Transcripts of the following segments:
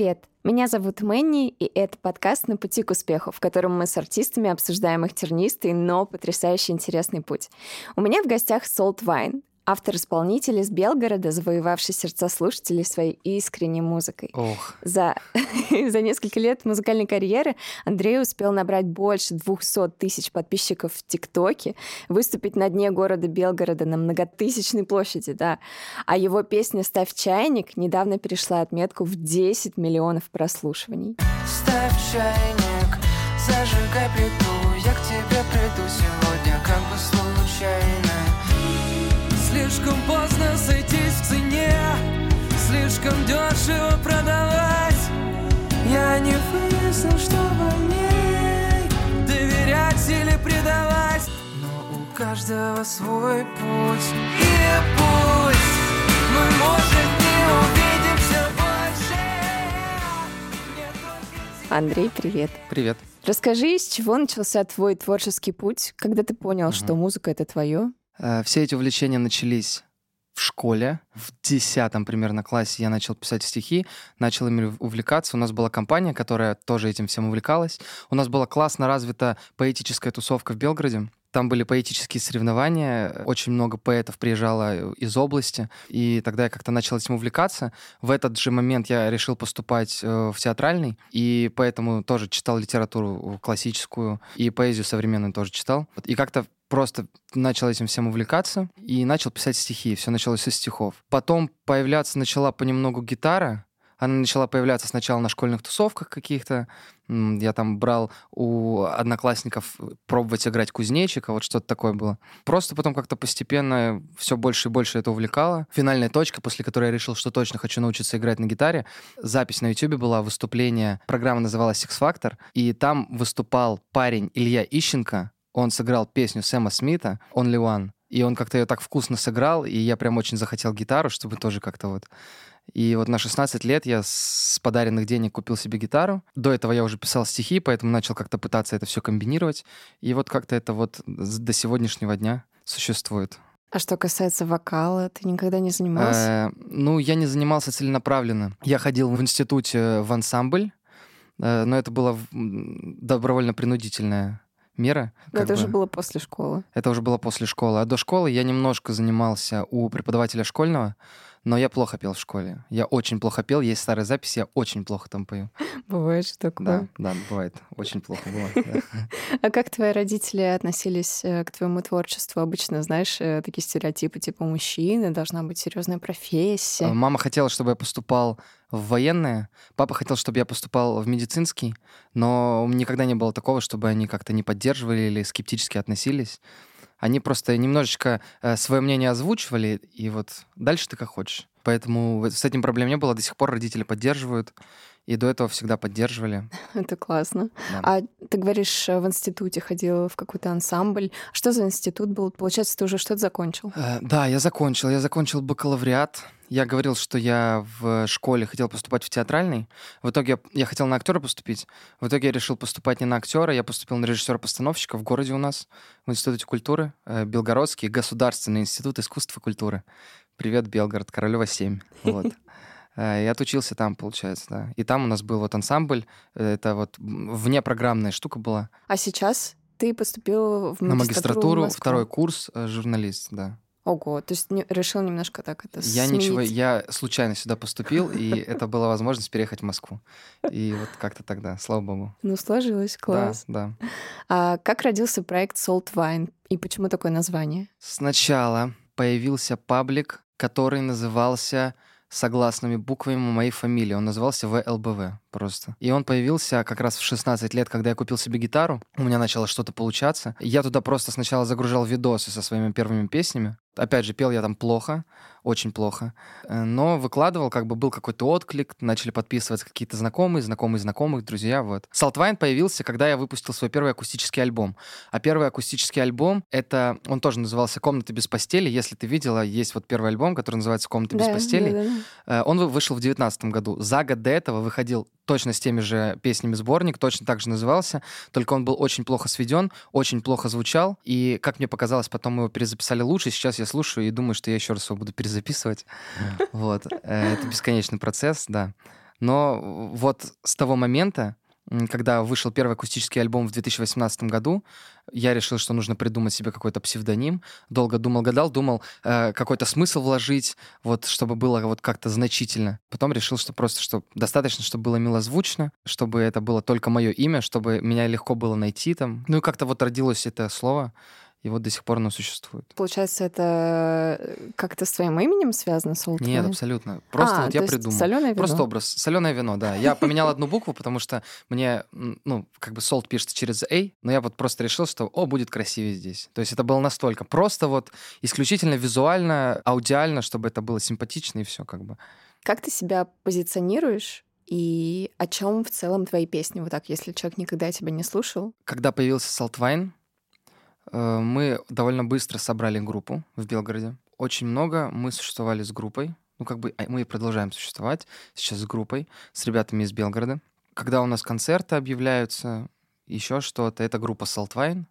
Привет! Меня зовут Мэнни, и это подкаст «На пути к успеху», в котором мы с артистами обсуждаем их тернистый, но потрясающе интересный путь. У меня в гостях Солт Вайн, автор-исполнитель из Белгорода, завоевавший сердца слушателей своей искренней музыкой. Ох. За, за несколько лет музыкальной карьеры Андрей успел набрать больше 200 тысяч подписчиков в ТикТоке, выступить на дне города Белгорода на многотысячной площади, да. А его песня «Ставь чайник» недавно перешла отметку в 10 миллионов прослушиваний. Ставь чайник, зажигай плиту Я к тебе приду сегодня как бы случайно Слишком поздно сойтись в цене. Слишком дешево продавать. Я не выяснил, что больней Доверять или предавать. Но у каждого свой путь. И пусть мы, может, не увидимся больше. Андрей, привет. Привет. Расскажи, с чего начался твой творческий путь, когда ты понял, что музыка — это твое? Э, Все эти увлечения начались в школе. В десятом примерно классе я начал писать стихи, начал ими увлекаться. У нас была компания, которая тоже этим всем увлекалась. У нас была классно развита поэтическая тусовка в Белгороде. Там были поэтические соревнования, очень много поэтов приезжало из области, и тогда я как-то начал этим увлекаться. В этот же момент я решил поступать э, в театральный, и поэтому тоже читал литературу классическую, и поэзию современную тоже читал. И как-то просто начал этим всем увлекаться и начал писать стихи. Все началось со стихов. Потом появляться начала понемногу гитара. Она начала появляться сначала на школьных тусовках каких-то. Я там брал у одноклассников пробовать играть кузнечика, вот что-то такое было. Просто потом как-то постепенно все больше и больше это увлекало. Финальная точка, после которой я решил, что точно хочу научиться играть на гитаре. Запись на YouTube была, выступление. Программа называлась Six Factor. И там выступал парень Илья Ищенко. Он сыграл песню Сэма Смита «Only One». И он как-то ее так вкусно сыграл, и я прям очень захотел гитару, чтобы тоже как-то вот... И вот на 16 лет я с подаренных денег купил себе гитару. До этого я уже писал стихи, поэтому начал как-то пытаться это все комбинировать. И вот как-то это вот до сегодняшнего дня существует. А что касается вокала, ты никогда не занимался? Э, ну, я не занимался целенаправленно. Я ходил в институте в ансамбль, э, но это была м, добровольно-принудительная мера. Но как это уже бы. было после школы. Это уже было после школы. А до школы я немножко занимался у преподавателя школьного, но я плохо пел в школе. Я очень плохо пел, есть старые записи, я очень плохо там пою. Бывает что Да, такое. да, бывает. Очень плохо бывает. да. А как твои родители относились э, к твоему творчеству? Обычно, знаешь, э, такие стереотипы типа мужчины, должна быть серьезная профессия. Мама хотела, чтобы я поступал в военное, папа хотел, чтобы я поступал в медицинский, но никогда не было такого, чтобы они как-то не поддерживали или скептически относились. Они просто немножечко свое мнение озвучивали, и вот дальше ты как хочешь. Поэтому с этим проблем не было, до сих пор родители поддерживают, и до этого всегда поддерживали. Это классно. да. А ты говоришь, э, в институте ходил в какой-то ансамбль. Что за институт был? Получается, ты уже что-то закончил? Э, Да, я закончил. Я закончил бакалавриат. Я говорил, что я в школе хотел поступать в театральный. В итоге я, я хотел на актера поступить. В итоге я решил поступать не на актера, я поступил на режиссера-постановщика в городе у нас, в Институте культуры, э, Белгородский государственный институт искусства и культуры. Привет, Белгород, Королева 7. Вот. Э, И отучился там, получается, да. И там у нас был вот ансамбль, э, это вот внепрограммная штука была. А сейчас ты поступил в На магистратуру, в магистратуру, Москву. второй курс, э, журналист, да. Ого, то есть не- решил немножко так это Я ничего, сменить. я случайно сюда поступил, и это была возможность переехать в Москву. И вот как-то тогда, слава богу. Ну, сложилось, класс. Да, да. А как родился проект Salt Wine? И почему такое название? Сначала появился паблик, который назывался согласными буквами моей фамилии. Он назывался ВЛБВ просто. И он появился как раз в 16 лет, когда я купил себе гитару. У меня начало что-то получаться. Я туда просто сначала загружал видосы со своими первыми песнями. Опять же, пел я там плохо, очень плохо. Э, Но выкладывал, как бы был какой-то отклик, начали подписываться какие-то знакомые, знакомые знакомых, друзья, вот. Saltwine появился, когда я выпустил свой первый акустический альбом. А первый акустический альбом, это, он тоже назывался «Комната без постели». Если ты видела, есть вот первый альбом, который называется «Комната без Да, постели». да-да-да. Э, Он вы- вышел в 2019 году. За год до этого выходил точно с теми же песнями сборник, точно так же назывался, только он был очень плохо сведен, очень плохо звучал, и, как мне показалось, потом мы его перезаписали лучше. Сейчас я слушаю и думаю, что я еще раз его буду перезаписывать. Вот. Э, Это бесконечный процесс, да. Но вот с того момента, когда вышел первый акустический альбом в 2018 году, я решил, что нужно придумать себе какой-то псевдоним. Долго думал, гадал, думал, э, какой-то смысл вложить, вот, чтобы было вот как-то значительно. Потом решил, что просто, что достаточно, чтобы было милозвучно, чтобы это было только мое имя, чтобы меня легко было найти там. Ну и как-то вот родилось это слово, и вот до сих пор оно существует. Получается, это э, как-то с твоим именем связано, Salt Нет, Wine? абсолютно. Просто А, вот я придумал. солёное вино. Просто образ. Соленое вино, да. Я поменял одну букву, потому что мне, ну, как бы солт пишется через A, но я вот просто решил, что, о, будет красивее здесь. То есть это было настолько просто вот исключительно визуально, аудиально, чтобы это было симпатично и все как бы. Как ты себя позиционируешь и о чем в целом твои песни? Вот так, если человек никогда тебя не слушал. Когда появился Saltwine, мы довольно быстро собрали группу в Белгороде. Очень много мы существовали с группой. Ну, как бы а мы и продолжаем существовать сейчас с группой, с ребятами из Белгорода. Когда у нас концерты объявляются, еще что-то, это группа Saltwine.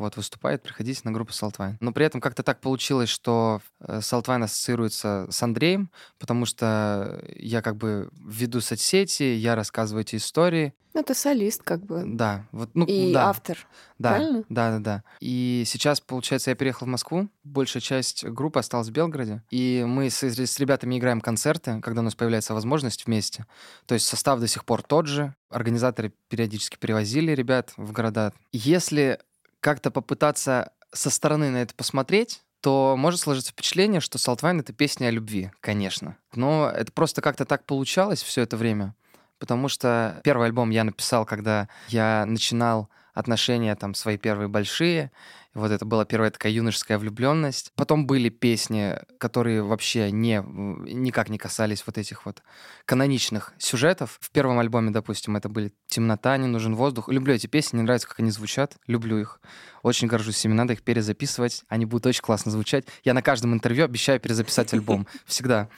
Вот, выступает, приходите на группу Saltwine. Но при этом как-то так получилось, что э, Saltwine ассоциируется с Андреем, потому что я как бы веду соцсети, я рассказываю эти истории. Ну, ты солист, как бы. Да, вот, ну, и да. автор. Да, Правильно? да, да, да. И сейчас, получается, я переехал в Москву. Большая часть группы осталась в Белгороде. И мы с, с ребятами играем концерты, когда у нас появляется возможность вместе. То есть состав до сих пор тот же. Организаторы периодически перевозили ребят в города. Если как-то попытаться со стороны на это посмотреть, то может сложиться впечатление, что Салтвайн — это песня о любви, конечно. Но это просто как-то так получалось все это время, потому что первый альбом я написал, когда я начинал отношения там свои первые большие. Вот это была первая такая юношеская влюбленность. Потом были песни, которые вообще не, никак не касались вот этих вот каноничных сюжетов. В первом альбоме, допустим, это были «Темнота», «Не нужен воздух». Люблю эти песни, мне нравится, как они звучат. Люблю их. Очень горжусь ими, надо их перезаписывать. Они будут очень классно звучать. Я на каждом интервью обещаю перезаписать альбом. Всегда.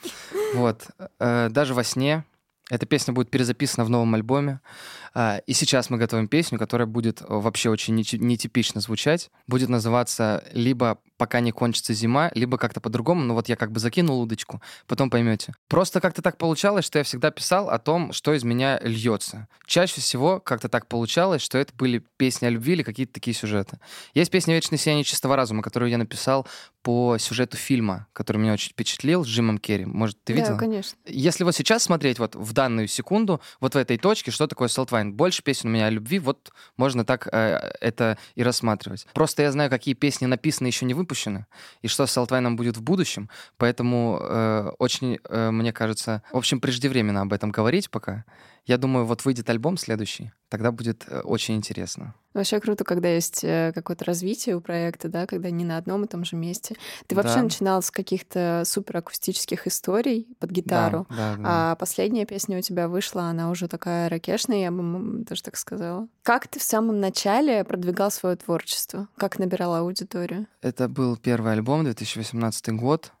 Вот. Э, Даже во сне эта песня будет перезаписана в новом альбоме. А, И сейчас мы готовим песню, которая будет э, вообще очень нетипично звучать. Будет называться либо «Пока не кончится зима», либо как-то по-другому. Ну вот я как бы закинул удочку, потом поймете. Просто как-то так получалось, что я всегда писал о том, что из меня льется. Чаще всего как-то так получалось, что это были песни о любви или какие-то такие сюжеты. Есть песня «Вечное сияние чистого разума», которую я написал по сюжету фильма, который меня очень впечатлил, с Джимом Керри. Может, ты видел? Да, конечно. Если вот сейчас смотреть вот в данную секунду, вот в этой точке, что такое Saltwine? Больше песен у меня о любви, вот можно так э, это и рассматривать. Просто я знаю, какие песни написаны еще не выпущены, и что с Saltwine будет в будущем, поэтому э, очень, э, мне кажется, в общем, преждевременно об этом говорить пока. Я думаю, вот выйдет альбом следующий, тогда будет э, очень интересно. Вообще круто, когда есть э, какое-то развитие у проекта, да, когда не на одном и том же месте. Ты вообще Да. начинал с каких-то суперакустических историй под Да, гитару, да, да. а последняя песня у тебя вышла, она уже такая ракешная, я бы даже так сказала. Как ты в самом начале продвигал свое творчество? Как набирал аудиторию? Это был первый альбом, 2018 год.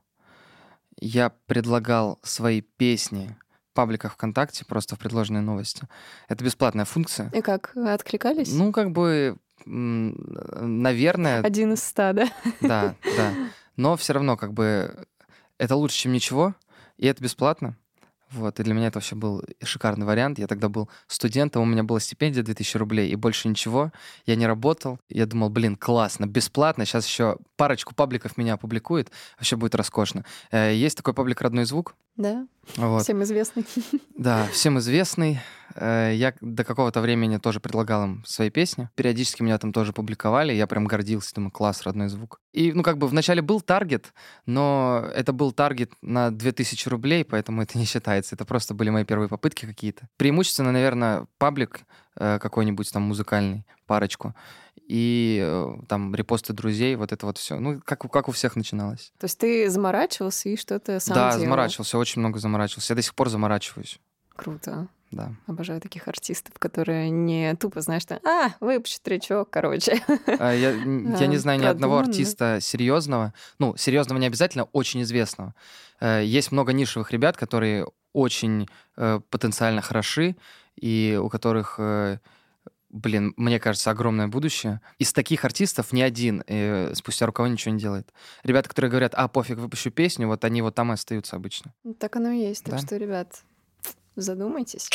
Я предлагал свои песни пабликах ВКонтакте, просто в предложенные новости. Это бесплатная функция. И как, откликались? Ну, как бы, наверное, Один из ста, да? да, да. Но все равно, как бы, это лучше, чем ничего, и это бесплатно. Вот, и для меня это вообще был шикарный вариант. Я тогда был студентом, у меня была стипендия 2000 рублей, и больше ничего. Я не работал. Я думал, блин, классно, бесплатно. Сейчас еще парочку пабликов меня опубликует. Вообще будет роскошно. Э, Есть такой паблик «Родной звук». Да, Вот. всем известный. Да, всем известный. Э, Я до какого-то времени тоже предлагал им свои песни. Периодически меня там тоже публиковали. Я прям гордился, думаю, класс, родной звук. И, ну, как бы вначале был таргет, но это был таргет на 2000 рублей, поэтому это не считается. Это просто были мои первые попытки какие-то. Преимущественно, наверное, паблик э, какой-нибудь там музыкальный, парочку. И э, там репосты друзей, вот это вот все. Ну, как, у- как у всех начиналось. То есть ты заморачивался и что-то сам да, делал? заморачивался, очень много заморачивался. Я до сих пор заморачиваюсь. Круто. Да. Обожаю таких артистов, которые не тупо, знаешь, что «А, выпущу тречок, короче». А, Я, я не знаю ни одного продуманно. артиста серьезного. Ну, серьезного не обязательно, очень известного. Э, Есть много нишевых ребят, которые очень э, потенциально хороши, и у которых, блин, мне кажется, огромное будущее. Из таких артистов ни один э, спустя рукава ничего не делает. Ребята, которые говорят, а, пофиг, выпущу песню, вот они вот там и остаются обычно. Ну, Так оно и есть. Так Да. что, ребят, задумайтесь.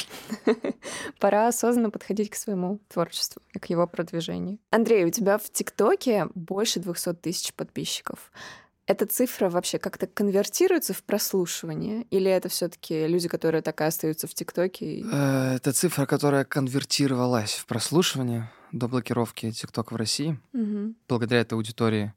Пора осознанно подходить к своему творчеству и к его продвижению. Андрей, у тебя в ТикТоке больше 200 тысяч подписчиков. Эта цифра вообще как-то конвертируется в прослушивание? Или это все таки люди, которые так и остаются в ТикТоке? Э, Это цифра, которая конвертировалась в прослушивание до блокировки ТикТока в России. Мгм. Благодаря этой аудитории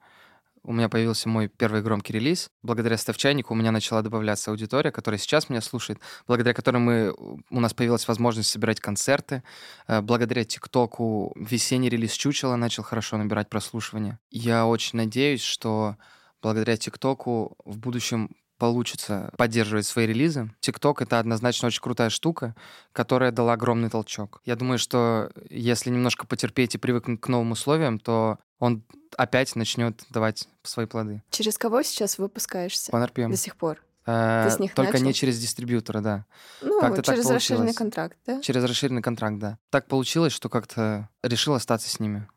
у меня появился мой первый громкий релиз. Благодаря Ставчайнику у меня начала добавляться аудитория, которая сейчас меня слушает, благодаря которой мы, у нас появилась возможность собирать концерты. Э, Благодаря ТикТоку весенний релиз Чучела начал хорошо набирать прослушивание. Я очень надеюсь, что благодаря ТикТоку в будущем получится поддерживать свои релизы. ТикТок — это однозначно очень крутая штука, которая дала огромный толчок. Я думаю, что если немножко потерпеть и привыкнуть к новым условиям, то он опять начнет давать свои плоды. Через кого сейчас выпускаешься? По RPM. До сих пор. Э, с них Только начал? не через дистрибьютора, да. Ну, Как-то так через расширенный получилось. контракт, да? Через расширенный контракт, да. Так получилось, что как-то решил остаться с ними.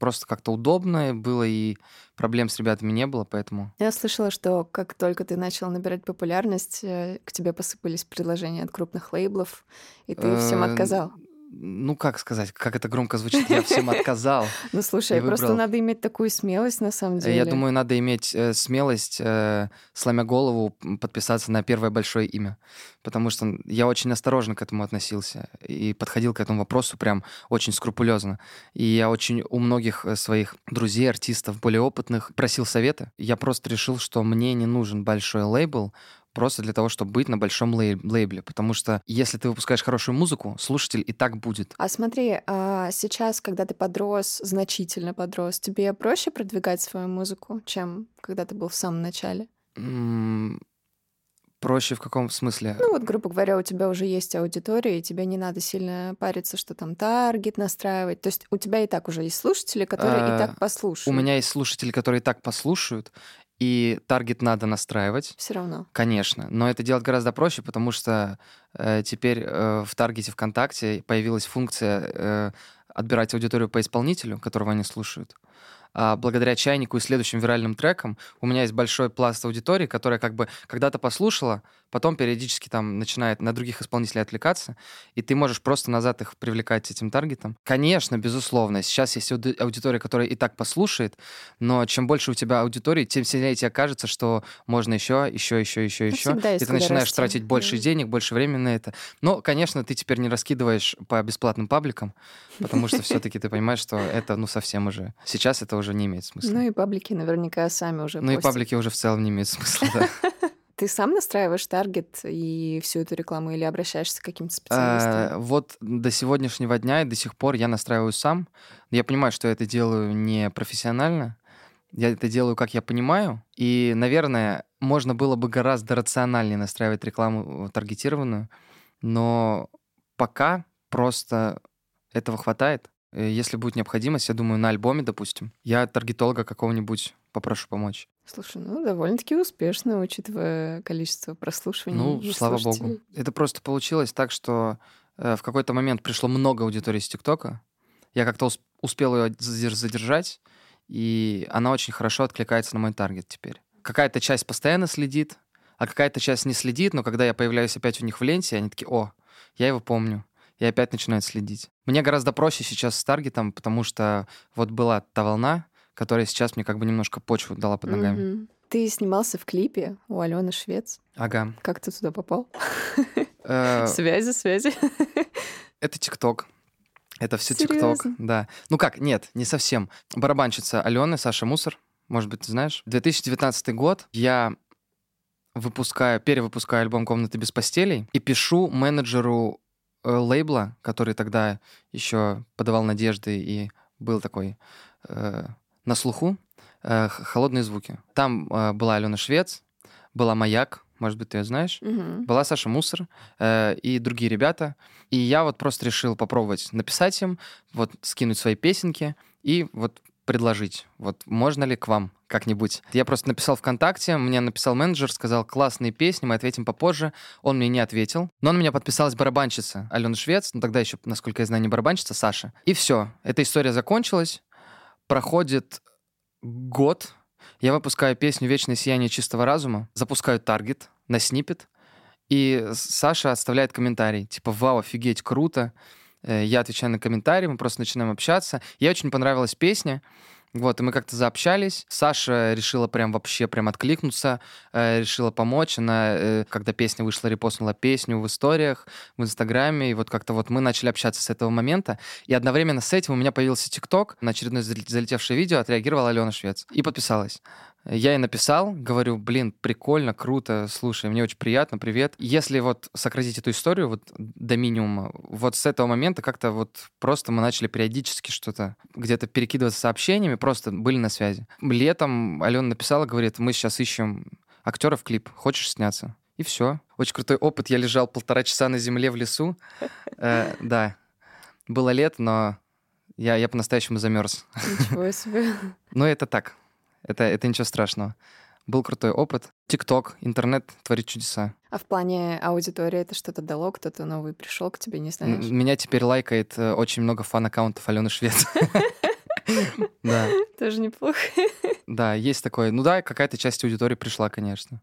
Просто как-то удобно было, и проблем с ребятами не было, поэтому... Я слышала, что как только ты начал набирать популярность, э, к тебе посыпались предложения от крупных лейблов, и ты всем Э, отказал. Ну, как сказать, как это громко звучит, я всем отказал. Ну, слушай, и просто надо иметь такую смелость, на самом Э, деле. Я думаю, надо иметь э, смелость, э, сломя голову, подписаться на первое большое имя. Потому что я очень осторожно к этому относился и подходил к этому вопросу прям очень скрупулезно. И я очень у многих своих друзей, артистов, более опытных просил совета. Я просто решил, что мне не нужен большой лейбл, просто для того, чтобы быть на большом лей- лейбле. Потому что если ты выпускаешь хорошую музыку, слушатель и так будет. А смотри, а сейчас, когда ты подрос, значительно подрос, тебе проще продвигать свою музыку, чем когда ты был в самом начале? М, Проще в каком смысле? Ну вот, грубо говоря, у тебя уже есть аудитория, и тебе не надо сильно париться, что там таргет настраивать. То есть у тебя и так уже есть слушатели, которые и А, так послушают. У меня есть слушатели, которые и так послушают, и таргет надо настраивать. Все равно. Конечно, но это делать гораздо проще, потому что э, теперь э, в таргете ВКонтакте появилась функция э, отбирать аудиторию по исполнителю, которого они слушают. А благодаря чайнику и следующим виральным трекам у меня есть большой пласт аудитории, которая как бы когда-то послушала, потом периодически там начинает на других исполнителей отвлекаться, и ты можешь просто назад их привлекать этим таргетом. Конечно, безусловно, сейчас есть ауди- аудитория, которая и так послушает, но чем больше у тебя аудитории, тем сильнее тебе кажется, что можно еще, еще, еще, еще, Ну, еще. И ты начинаешь расти. тратить больше Мгм. денег, больше времени на это. Но, конечно, ты теперь не раскидываешь по бесплатным пабликам, потому что все-таки ты понимаешь, что это, ну, совсем уже... Сейчас это уже не имеет смысла. Ну и паблики наверняка сами уже Ну и паблики уже в целом не имеют смысла, да. Ты сам настраиваешь таргет и всю эту рекламу или обращаешься к каким-то специалистам? А, Вот до сегодняшнего дня и до сих пор я настраиваю сам. Я понимаю, что я это делаю не профессионально. Я это делаю, как я понимаю. И, наверное, можно было бы гораздо рациональнее настраивать рекламу э, таргетированную. Но пока просто этого хватает. Э, Если будет необходимость, я думаю, на альбоме, допустим, я таргетолога какого-нибудь попрошу помочь. Слушай, ну довольно-таки успешно, учитывая количество прослушиваний. Ну, слава слушателей. богу. Это просто получилось так, что э, в какой-то момент пришло много аудитории с ТикТока. Я как-то ус- успел ее задер- задержать, и она очень хорошо откликается на мой таргет теперь. Какая-то часть постоянно следит, а какая-то часть не следит, но когда я появляюсь опять у них в ленте, они такие, о, я его помню. И опять начинают следить. Мне гораздо проще сейчас с таргетом, потому что вот была та волна, которая сейчас мне как бы немножко почву дала под ногами. Мгм. Ты снимался в клипе у Алены Швец. Ага. Как ты туда попал? Э, Связи, связи. Это ТикТок. Это все ТикТок, да. Ну как, нет, не совсем. Барабанщица Алены, Саша Мусор, может быть, ты знаешь. 2019 год, я выпускаю, перевыпускаю альбом «Комнаты без постелей» и пишу менеджеру э, лейбла, который тогда еще подавал надежды и был такой э, на слуху, э, «Х- «Холодные звуки». Там э, была Алена Швец, была Маяк, может быть, ты ее знаешь. Мгм. Была Саша Мусор э, и другие ребята. И я вот просто решил попробовать написать им, вот скинуть свои песенки и вот предложить, вот можно ли к вам как-нибудь. Я просто написал ВКонтакте, мне написал менеджер, сказал, классные песни, мы ответим попозже. Он мне не ответил. Но на меня подписалась барабанщица Алена Швец, ну тогда еще, насколько я знаю, не барабанщица, Саша. И все, эта история закончилась. Проходит год, я выпускаю песню «Вечное сияние чистого разума», запускаю таргет на снипет, И Саша оставляет комментарий, типа, вау, офигеть, круто. Э, Я отвечаю на комментарий, мы просто начинаем общаться. Ей очень понравилась песня. Вот, и мы как-то заобщались. Саша решила прям вообще прям откликнуться, э, решила помочь. Она, э, когда песня вышла, репостнула песню в историях, в Инстаграме. И вот как-то вот мы начали общаться с этого момента. И одновременно с этим у меня появился ТикТок. На очередное зале- залетевшее видео отреагировала Алена Швец. И подписалась. Я ей написал, говорю, блин, прикольно, круто, слушай, мне очень приятно, привет. Если вот сократить эту историю вот до минимума, вот с этого момента как-то вот просто мы начали периодически что-то где-то перекидываться сообщениями, просто были на связи. Летом Алена написала, говорит, мы сейчас ищем актера в клип, хочешь сняться? И все. Очень крутой опыт. Я лежал полтора часа на земле в лесу. Э, Да, было лето, но я, я по-настоящему замерз. Ничего себе. Но это так. Это, это ничего страшного. Был крутой опыт. ТикТок, интернет творит чудеса. А в плане аудитории это что-то дало? Кто-то новый пришел к тебе, не знаешь? Меня теперь лайкает э, очень много фан-аккаунтов Алены Швец. Да, Тоже неплохо. да, есть такое. Ну да, какая-то часть аудитории пришла, конечно.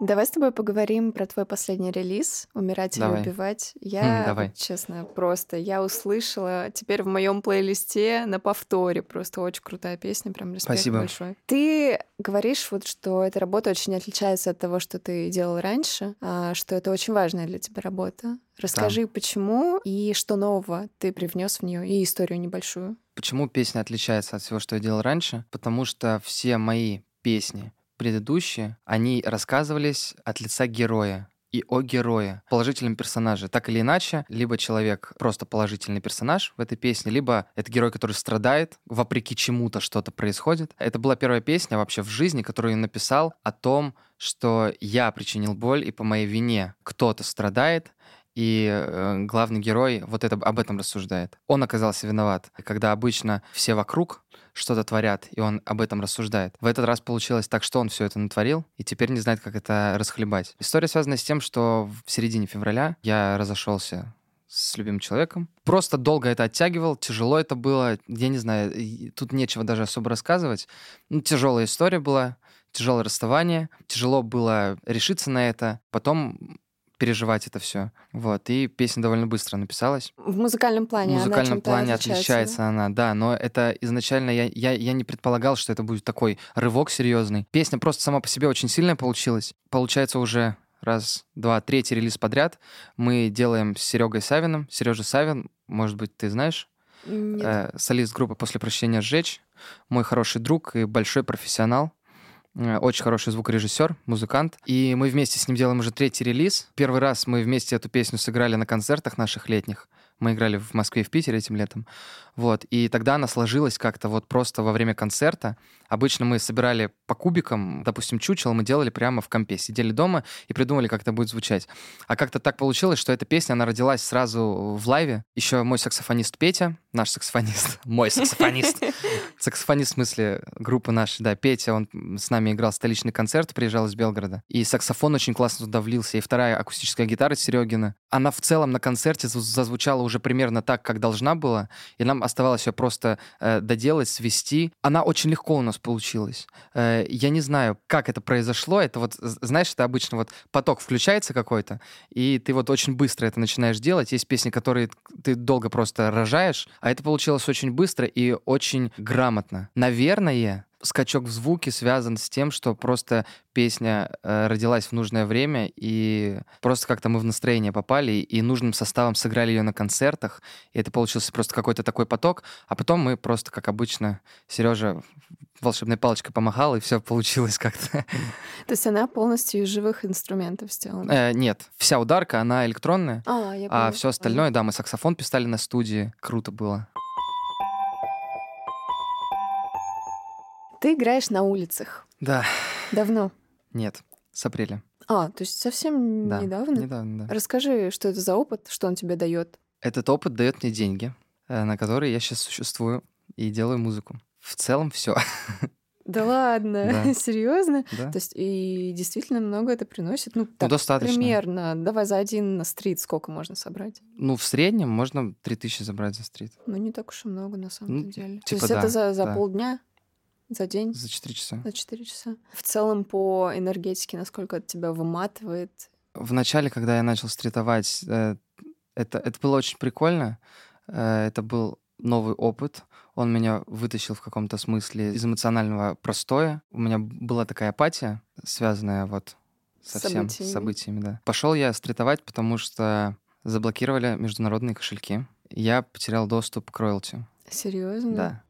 Давай с тобой поговорим про твой последний релиз «Умирать или Давай. убивать». Я, М, давай. честно, просто я услышала теперь в моем плейлисте на повторе. Просто очень крутая песня, прям респект Спасибо. большой. Ты говоришь, вот, что эта работа очень отличается от того, что ты делал раньше, а, что это очень важная для тебя работа. Расскажи, почему и что нового ты привнес в нее, и историю небольшую. Почему песня отличается от всего, что я делал раньше? Потому что все мои песни предыдущие, они рассказывались от лица героя и о герое, положительном персонаже. Так или иначе, либо человек просто положительный персонаж в этой песне, либо это герой, который страдает, вопреки чему-то что-то происходит. Это была первая песня вообще в жизни, которую я написал о том, что я причинил боль, и по моей вине кто-то страдает, и э, главный герой вот это, об этом рассуждает. Он оказался виноват. Когда обычно все вокруг что-то творят, и он об этом рассуждает. В этот раз получилось так, что он все это натворил, и теперь не знает, как это расхлебать. История связана с тем, что в середине февраля я разошелся с любимым человеком. Просто долго это оттягивал, тяжело это было. Я не знаю, тут нечего даже особо рассказывать. Ну, тяжелая история была, тяжелое расставание. Тяжело было решиться на это. Потом переживать это все. Вот. И песня довольно быстро написалась. В музыкальном плане В она музыкальном чем-то плане отличается, отличается, да? она, да, но это изначально я, я, я не предполагал, что это будет такой рывок серьезный. Песня просто сама по себе очень сильная получилась. Получается уже раз, два, третий релиз подряд. Мы делаем с Серегой Савиным. Сережа Савин, может быть, ты знаешь, Нет. э, солист группы «После прощения сжечь», мой хороший друг и большой профессионал. Э, Очень хороший звукорежиссер, музыкант. И мы вместе с ним делаем уже третий релиз. Первый раз мы вместе эту песню сыграли на концертах наших летних. Мы играли в Москве и в Питере этим летом. Вот. И тогда она сложилась как-то вот просто во время концерта. Обычно мы собирали по кубикам, допустим, чучело мы делали прямо в компе. Сидели дома и придумали, как это будет звучать. А как-то так получилось, что эта песня, она родилась сразу в лайве. Еще мой саксофонист Петя, наш саксофонист, мой саксофонист, саксофонист в смысле группы нашей, да, Петя, он с нами играл столичный концерт, приезжал из Белгорода. И саксофон очень классно туда влился. И вторая акустическая гитара Серегина. Она в целом на концерте заз- зазвучала уже примерно так, как должна была. И нам оставалось ее просто э, доделать, свести. Она очень легко у нас получилась. Э, я не знаю, как это произошло. Это вот, знаешь, это обычно вот поток включается какой-то, и ты вот очень быстро это начинаешь делать. Есть песни, которые ты долго просто рожаешь, а это получилось очень быстро и очень грамотно. Наверное, скачок в звуке связан с тем, что просто песня э, родилась в нужное время, и просто как-то мы в настроение попали, и нужным составом сыграли ее на концертах, и это получился просто какой-то такой поток, а потом мы просто, как обычно, Сережа волшебной палочкой помахал, и все получилось как-то. То есть она полностью из живых инструментов сделана. Э, нет, вся ударка, она электронная, А, а все остальное, да, мы саксофон писали на студии, круто было. Ты играешь на улицах. Да, Давно? нет, с апреля. А, то есть совсем Да, недавно? недавно, да. Расскажи, что это за опыт, что он тебе дает. Этот опыт дает мне деньги, э, на которые я сейчас существую и делаю музыку. В целом все. Да ладно, Да. серьезно? Да. То есть и действительно много это приносит? Ну, так, достаточно. примерно. Давай за один на стрит сколько можно собрать? Ну, в среднем можно 3000 забрать за стрит. Ну, не так уж и много, на самом Ну, деле. То типа есть это да, за, за да. полдня? За день? За 4 часа. За 4 часа. В целом по энергетике, насколько это тебя выматывает? В начале, когда я начал стритовать, э, это, это было очень прикольно. Э, это был новый опыт. Он меня вытащил в каком-то смысле из эмоционального простоя. У меня была такая апатия, связанная вот со всем Событиями. событиями, да. Пошел я стритовать, потому что заблокировали международные кошельки. Я потерял доступ к роялти. Серьезно? Да.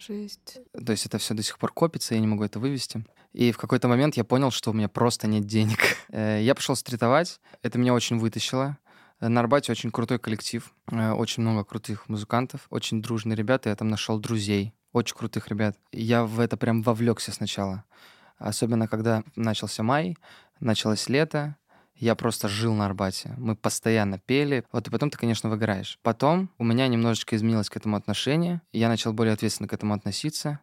Жесть. То есть это все до сих пор копится, я не могу это вывести. И в какой-то момент я понял, что у меня просто нет денег. Э, Я пошел стритовать, это меня очень вытащило. Э, На Арбате очень крутой коллектив, э, очень много крутых музыкантов, очень дружные ребята, я там нашел друзей, очень крутых ребят. Я в это прям вовлекся сначала. Особенно, когда начался май, началось лето, я просто жил на Арбате. Мы постоянно пели. Вот и потом ты, конечно, выгораешь. Потом у меня немножечко изменилось к этому отношение. Я начал более ответственно к этому относиться.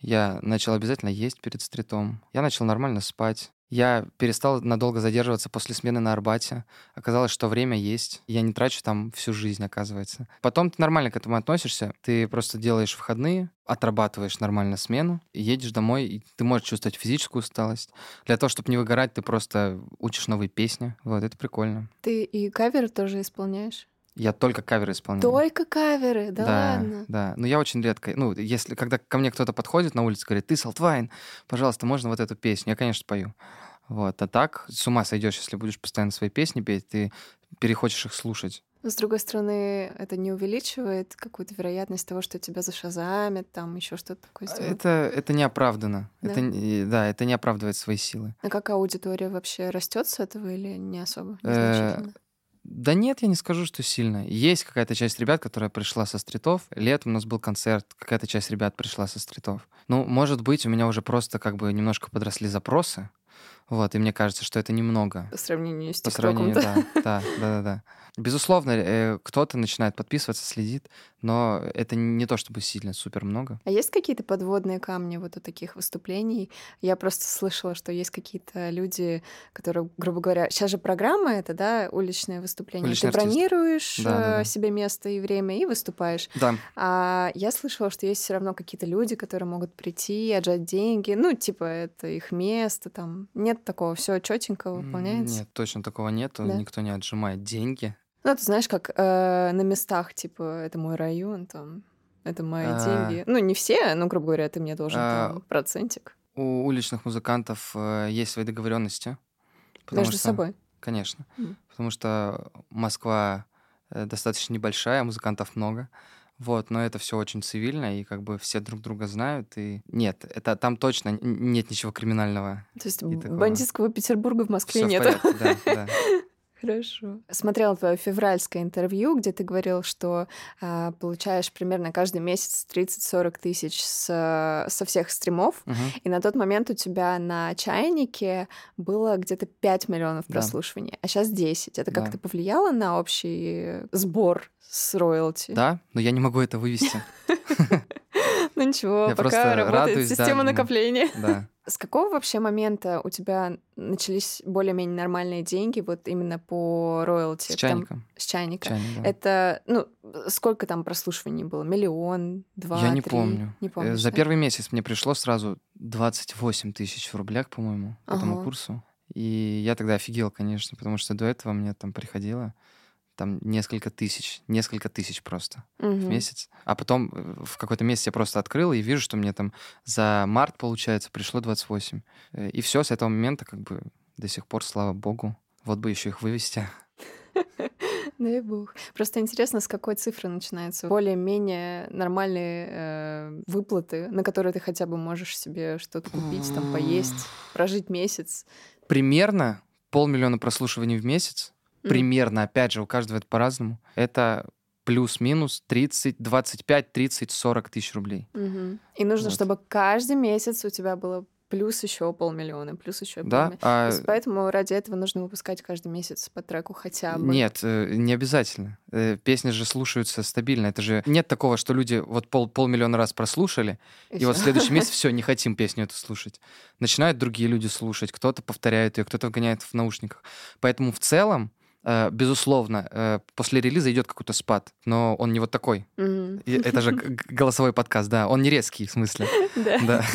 Я начал обязательно есть перед стритом. Я начал нормально спать. Я перестал надолго задерживаться после смены на Арбате. Оказалось, что время есть. Я не трачу там всю жизнь, оказывается. Потом ты нормально к этому относишься. Ты просто делаешь выходные, отрабатываешь нормально смену, едешь домой, и ты можешь чувствовать физическую усталость. Для того, чтобы не выгорать, ты просто учишь новые песни. Вот, это прикольно. Ты и каверы тоже исполняешь? Я только каверы исполняю. Только каверы, да, ладно. Да, но я очень редко, ну, если, когда ко мне кто-то подходит на улице, говорит, ты Салтвайн, пожалуйста, можно вот эту песню? Я, конечно, пою. Вот, а так с ума сойдешь, если будешь постоянно свои песни петь, ты перехочешь их слушать. Но, с другой стороны, это не увеличивает какую-то вероятность того, что тебя зашазамят, там еще что-то такое сделают. Это, это не оправдано. Да? Это, не- да, это не оправдывает свои силы. А как аудитория вообще растет с этого или не особо? Э, Незначительно? Да нет, я не скажу, что сильно. Есть какая-то часть ребят, которая пришла со стритов. Летом у нас был концерт, какая-то часть ребят пришла со стритов. Ну, может быть, у меня уже просто как бы немножко подросли запросы. Вот, и мне кажется, что это немного. По сравнению с По сравнению, да? да, да, да, да, да. Безусловно, э, кто-то начинает подписываться, следит, но это не то чтобы сильно супер много. А есть какие-то подводные камни вот у таких выступлений? Я просто слышала, что есть какие-то люди, которые, грубо говоря, сейчас же программа это, да, уличное выступление. Уличный Ты артист. бронируешь Да, да, э, да. себе место и время и выступаешь. Да, А я слышала, что есть все равно какие-то люди, которые могут прийти, отжать деньги. Ну, типа, это их место, там. Нет такого, все четенько выполняется. Нет, точно такого нету. Да? Никто не отжимает деньги. Ну, ты знаешь, как э, на местах, типа, это мой район, там, это мои А. деньги. Ну, не все, но, грубо говоря, ты мне должен А, там процентик. У уличных музыкантов э, есть свои договоренности. Между что- собой. Конечно. Мгм. Потому что Москва э, достаточно небольшая, музыкантов много. Вот, но это все очень цивильно, и как бы все друг друга знают. И нет, это там точно нет ничего криминального. То есть бандитского Петербурга в Москве в нет. порядке, да, да. Хорошо. Смотрела твое февральское интервью, где ты говорил, что а, получаешь примерно каждый месяц 30-40 тысяч с- со всех стримов. Мгм. И на тот момент у тебя на чайнике было где-то 5 миллионов Да. прослушиваний, а сейчас 10. Это Да. как-то повлияло на общий сбор с роялти? Да, но я не могу это вывести. Ну ничего, Я пока работает радуюсь, да, система м. накопления. Да. С какого вообще момента у тебя начались более-менее нормальные деньги вот именно по роялти? С Потому- чайником. С чайника. Чайник, да. Это, ну, сколько там прослушиваний было? Миллион, два, Я не три? помню. Не Э, помнишь, За да? первый месяц мне пришло сразу 28 тысяч в рублях, по-моему, по этому Ага. курсу. И я тогда офигел, конечно, потому что до этого мне там приходило там несколько тысяч, несколько тысяч просто в Мгм. месяц. А потом э, в какой-то месяц я просто открыл и вижу, что мне там за март, получается, пришло 28. Э, И все, с этого момента как бы до сих пор, слава богу. Вот бы еще их вывести. Дай бог. Просто интересно, с какой цифры начинаются более-менее нормальные э, выплаты, на которые ты хотя бы можешь себе что-то купить, там поесть, прожить месяц. Примерно полмиллиона прослушиваний в месяц. Примерно, опять же, у каждого это по-разному. Это плюс-минус 30, 25, 30, 40 тысяч рублей. Мгм. И нужно, Вот. чтобы каждый месяц у тебя было плюс еще полмиллиона, плюс еще Да? полмиллиона. А, То есть поэтому ради этого нужно выпускать каждый месяц по треку хотя бы. Нет, э, не обязательно. Э, Песни же слушаются стабильно. Это же нет такого, что люди вот пол, полмиллиона раз прослушали, и, вот в следующий месяц все, не хотим песню эту слушать. Начинают другие люди слушать, кто-то повторяет ее, кто-то вгоняет в наушниках. Поэтому в целом безусловно, э, после релиза идет какой-то спад, но он не вот такой. И Это же голосовой подкаст, да. Он не резкий, в смысле. Да.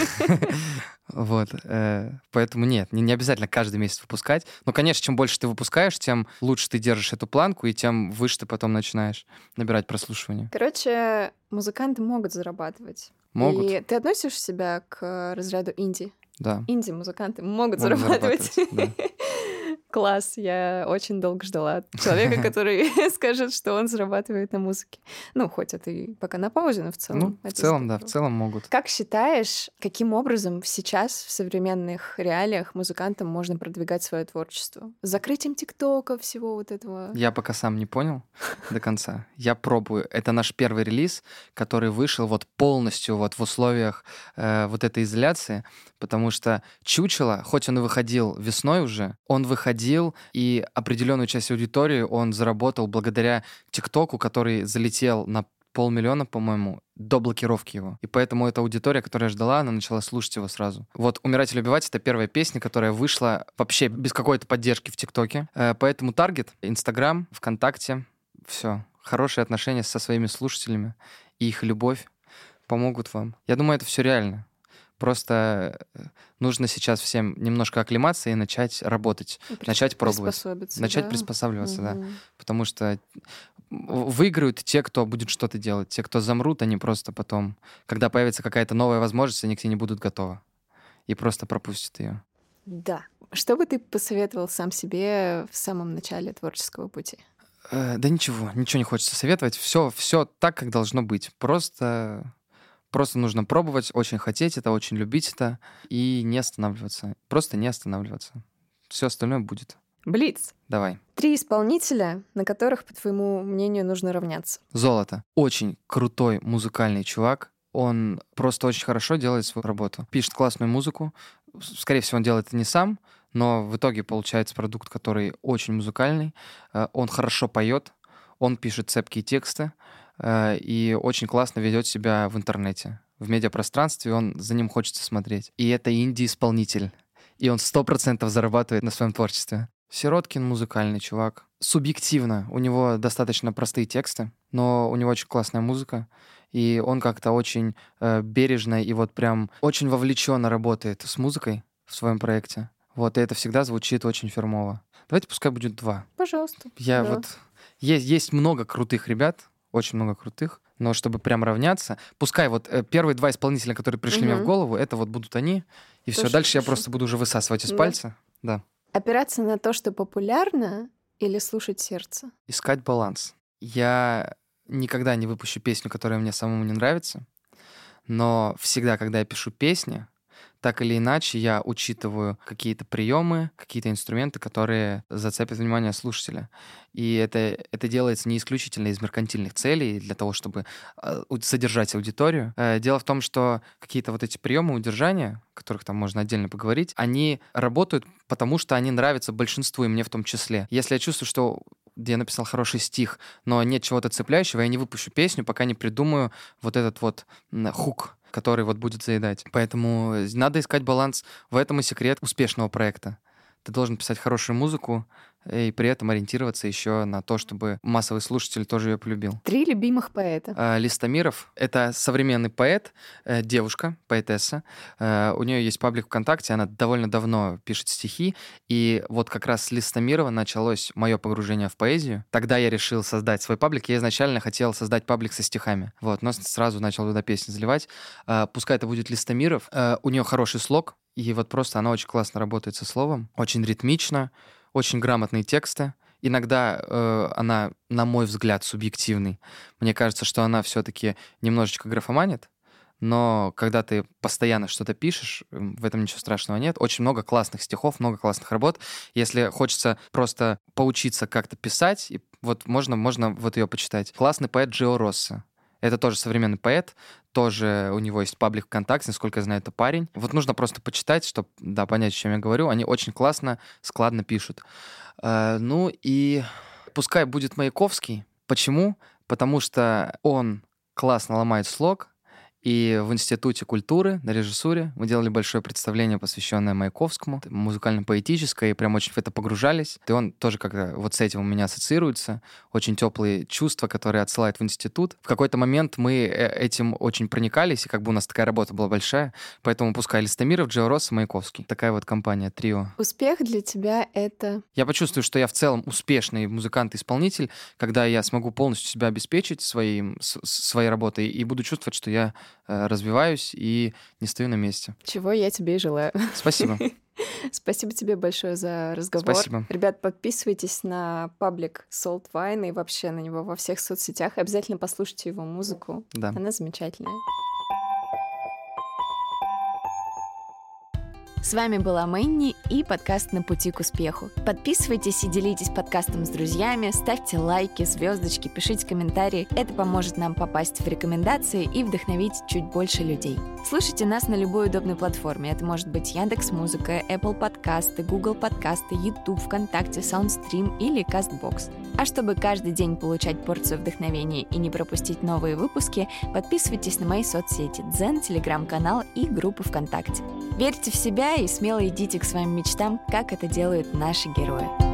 Вот. э, Поэтому нет, не обязательно каждый месяц выпускать. Но, конечно, чем больше ты выпускаешь, тем лучше ты держишь эту планку, и тем выше ты потом начинаешь набирать прослушивание. Короче, музыканты могут зарабатывать. Могут, И ты относишь себя к разряду инди? да. Инди-музыканты могут Могут зарабатывать. зарабатывать, Класс, я очень долго ждала человека, который скажет, что он зарабатывает на музыке. Ну, хоть это и пока на паузе, но в целом. Ну, в целом, да, в целом могут. Как считаешь, каким образом сейчас в современных реалиях музыкантам можно продвигать свое творчество? С закрытием ТикТока, всего вот этого? Я пока сам не понял до конца. Я пробую. Это наш первый релиз, который вышел вот полностью вот в условиях э, вот этой изоляции, потому что Чучело, хоть он и выходил весной уже, он выходил, и определенную часть аудитории он заработал благодаря ТикТоку, который залетел на полмиллиона, по-моему, до блокировки его. И поэтому эта аудитория, которая ждала, она начала слушать его сразу. Вот «Умирать или убивать» — это первая песня, которая вышла вообще без какой-то поддержки в ТикТоке. Э, Поэтому таргет — Инстаграм, ВКонтакте, все. Хорошие отношения со своими слушателями и их любовь помогут вам. Я думаю, это все реально. Просто э, нужно сейчас всем немножко оклематься и начать работать, начать пробовать, Приспособиться, начать да? приспосабливаться, да. Мгм. Потому что выиграют те, кто будет что-то делать. Те, кто замрут, они просто потом, когда появится какая-то новая возможность, они к ней не будут готовы. И просто пропустят ее. Да. Что бы ты посоветовал сам себе в самом начале творческого пути? Э, да ничего, ничего не хочется советовать. Все, все так, как должно быть. Просто, просто нужно пробовать, очень хотеть это, очень любить это и не останавливаться. Просто не останавливаться. Все остальное будет. Блиц. Давай. Три исполнителя, на которых, по твоему мнению, нужно равняться. Золото. Очень крутой музыкальный чувак. Он просто очень хорошо делает свою работу. Пишет классную музыку. Скорее всего, он делает это не сам, но в итоге получается продукт, который очень музыкальный. Э, Он хорошо поет, он пишет цепкие тексты и очень классно ведет себя в интернете. В медиапространстве он за ним хочется смотреть. И это инди-исполнитель. И он сто процентов зарабатывает на своем творчестве. Сироткин музыкальный чувак. Субъективно, у него достаточно простые тексты, но у него очень классная музыка, и он как-то очень э, бережно и вот прям очень вовлеченно работает с музыкой в своем проекте. Вот, и это всегда звучит очень фирмово. Давайте пускай будет два. Пожалуйста. Я Да. вот... Есть, есть много крутых ребят, очень много крутых, но чтобы прям равняться, пускай вот э, первые два исполнителя, которые пришли мне в голову, это вот будут они, и все. Дальше я хорошо. просто буду уже высасывать из Да. пальца. Да. Опираться на то, что популярно, или слушать сердце? искать баланс. Я никогда не выпущу песню, которая мне самому не нравится, но всегда, когда я пишу песни, так или иначе я учитываю какие-то приемы, какие-то инструменты, которые зацепят внимание слушателя. И это, это делается не исключительно из меркантильных целей, для того, чтобы у- содержать аудиторию. Э, Дело в том, что какие-то вот эти приемы удержания, о которых там можно отдельно поговорить, они работают, потому что они нравятся большинству, и мне в том числе. Если я чувствую, что я написал хороший стих, но нет чего-то цепляющего, я не выпущу песню, пока не придумаю вот этот вот хук, который вот будет заедать. Поэтому надо искать баланс. В этом и секрет успешного проекта. Ты должен писать хорошую музыку и при этом ориентироваться еще на то, чтобы массовый слушатель тоже ее полюбил. Три любимых поэта. А, Листомиров — это современный поэт, э, девушка, поэтесса. Э, У нее есть паблик ВКонтакте, она довольно давно пишет стихи, и вот как раз с Листомирова началось мое погружение в поэзию. Тогда я решил создать свой паблик. Я изначально хотел создать паблик со стихами, вот, но сразу начал туда песни заливать. А, Пускай это будет Листомиров. Э, У нее хороший слог, и вот просто она очень классно работает со словом, очень ритмично, очень грамотные тексты. Иногда э, она, на мой взгляд, субъективный. Мне кажется, что она все-таки немножечко графоманит, но когда ты постоянно что-то пишешь, в этом ничего страшного нет. Очень много классных стихов, много классных работ. Если хочется просто поучиться как-то писать, и вот можно, можно вот ее почитать. Классный поэт Джио Росса. Это тоже современный поэт, тоже у него есть паблик ВКонтакте, насколько я знаю, это парень. Вот нужно просто почитать, чтобы да, понять, о чем я говорю. Они очень классно, складно пишут. Э, ну и пускай будет Маяковский. Почему? Потому что он классно ломает слог, И в Институте культуры на режиссуре мы делали большое представление, посвященное Маяковскому, музыкально-поэтическое, и прям очень в это погружались. И он тоже как-то вот с этим у меня ассоциируется. Очень теплые чувства, которые отсылает в институт. В какой-то момент мы э, этим очень проникались, и как бы у нас такая работа была большая, поэтому пускали Стамиров, Джо Росс и Маяковский. Такая вот компания, трио. Успех для тебя — это... Я почувствую, что я в целом успешный музыкант-исполнитель, когда я смогу полностью себя обеспечить своим, своей работой и буду чувствовать, что я развиваюсь и не стою на месте. Чего я тебе и желаю. Спасибо. Спасибо тебе большое за разговор. Спасибо. Ребят, подписывайтесь на паблик Salt Wine и вообще на него во всех соцсетях. Обязательно послушайте его музыку. Да. Она замечательная. С вами была Мэнни и подкаст «На пути к успеху». Подписывайтесь и делитесь подкастом с друзьями, ставьте лайки, звездочки, пишите комментарии. Это поможет нам попасть в рекомендации и вдохновить чуть больше людей. Слушайте нас на любой удобной платформе. Это может быть Яндекс Музыка, Apple подкасты, Google подкасты, YouTube, ВКонтакте, Soundstream или Castbox. А чтобы каждый день получать порцию вдохновения и не пропустить новые выпуски, подписывайтесь на мои соцсети Дзен, Телеграм-канал и группы ВКонтакте. Верьте в себя и смело идите к своим мечтам, как это делают наши герои.